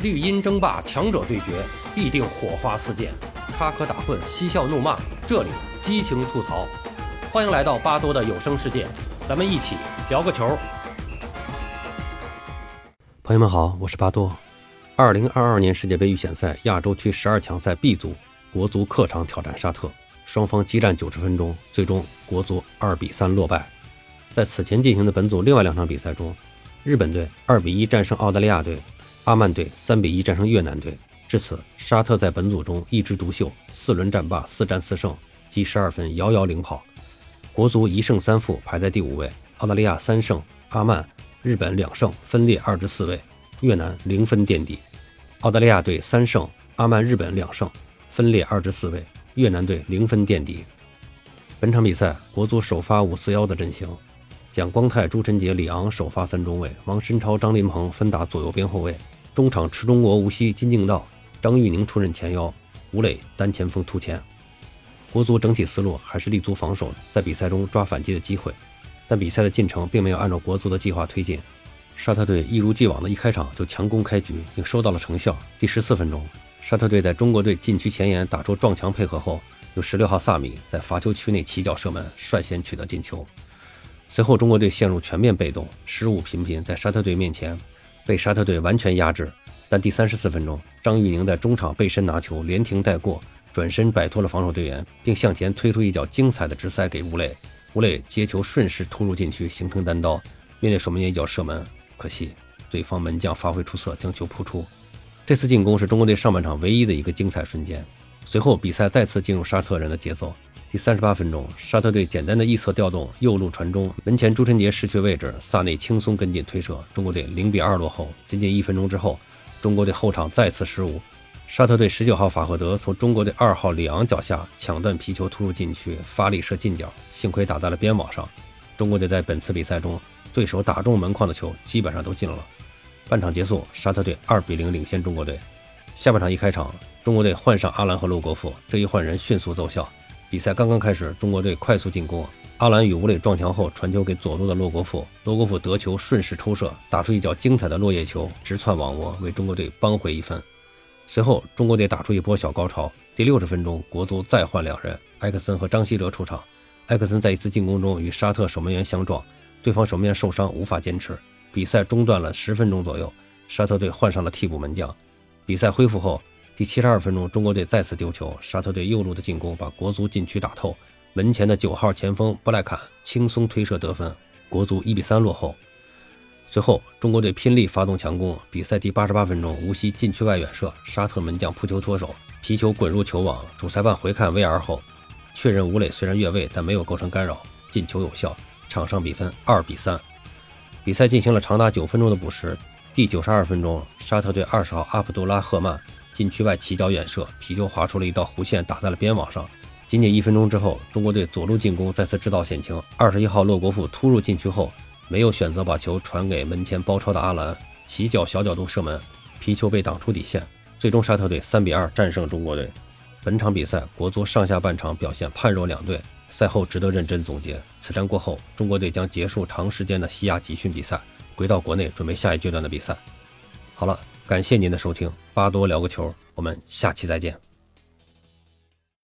绿茵争霸，强者对决，必定火花四溅，插科打诨，嬉笑怒骂，这里激情吐槽。欢迎来到巴多的有声世界，咱们一起聊个球。朋友们好，我是巴多。二零二二年世界杯预选赛亚洲区十二强赛 B 组，国足客场挑战沙特，双方激战九十分钟，最终国足二比三落败。在此前进行的本组另外两场比赛中，日本队二比一战胜澳大利亚队。阿曼队三比一战胜越南队，至此沙特在本组中一枝独秀，四轮战罢四战四胜，积十二分，遥遥领跑。国足一胜三负排在第五位，澳大利亚三胜，阿曼、日本两胜，分列二至四位，越南零分垫底。澳大利亚队三胜，阿曼、日本两胜，分列二至四位，越南队零分垫底。本场比赛国足首发五四幺的阵型，蒋光太、朱晨杰、李昂首发三中卫，王申超、张琳芃分打左右边后卫。中场池中国、吴曦、金敬道、张玉宁出任前腰，吴磊单前锋突前。国足整体思路还是立足防守，在比赛中抓反击的机会，但比赛的进程并没有按照国足的计划推进。沙特队一如既往的一开场就强攻开局，并收到了成效。第十四分钟，沙特队在中国队禁区前沿打出撞墙配合后，由十六号萨米在罚球区内起脚射门，率先取得进球。随后，中国队陷入全面被动，失误频频，在沙特队面前。被沙特队完全压制，但第三十四分钟，张玉宁在中场背身拿球，连停带过，转身摆脱了防守队员，并向前推出一脚精彩的直塞给吴磊。吴磊接球顺势突入禁区，形成单刀，面对守门员一脚射门，可惜对方门将发挥出色，将球扑出。这次进攻是中国队上半场唯一的一个精彩瞬间。随后比赛再次进入沙特人的节奏。第三十八分钟，沙特队简单的一侧调动，右路传中，门前朱晨杰失去位置，萨内轻松跟进推射，中国队零比二落后。仅仅一分钟之后，中国队后场再次失误，沙特队十九号法赫德从中国队二号里昂脚下抢断皮球突入禁区，发力射近角，幸亏打在了边网上。中国队在本次比赛中，对手打中门框的球基本上都进了。半场结束，沙特队二比零领先中国队。下半场一开场，中国队换上阿兰和洛国富，这一换人迅速奏效。比赛刚刚开始，中国队快速进攻。阿兰与吴磊撞墙后，传球给左路的洛国富，洛国富得球顺势抽射，打出一脚精彩的落叶球，直窜网窝，为中国队扳回一分。随后，中国队打出一波小高潮。第六十分钟，国足再换两人，埃克森和张稀哲出场。埃克森在一次进攻中与沙特守门员相撞，对方守门员受伤无法坚持，比赛中断了十分钟左右。沙特队换上了替补门将。比赛恢复后。第七十二分钟，中国队再次丢球，沙特队右路的进攻把国足禁区打透，门前的九号前锋布莱坎轻松推射得分，国足一比三落后。随后，中国队拼力发动强攻，比赛第八十八分钟，无锡禁区外远射，沙特门将扑球脱手，皮球滚入球网，主裁判回看 VR 后，确认吴磊虽然越位，但没有构成干扰，进球有效，场上比分二比三。比赛进行了长达九分钟的补时，第九十二分钟，沙特队二十号阿卜杜拉赫曼。禁区外起脚远射，皮球划出了一道弧线，打在了边网上。仅仅一分钟之后，中国队左路进攻再次制造险情。二十一号洛国富突入禁区后，没有选择把球传给门前包抄的阿兰，起脚小角度射门，皮球被挡出底线。最终沙特队三比二战胜中国队。本场比赛，国足上下半场表现判若两队。赛后值得认真总结：此战过后，中国队将结束长时间的西亚集训比赛，回到国内准备下一阶段的比赛。好了。感谢您的收听，巴多聊个球，我们下期再见。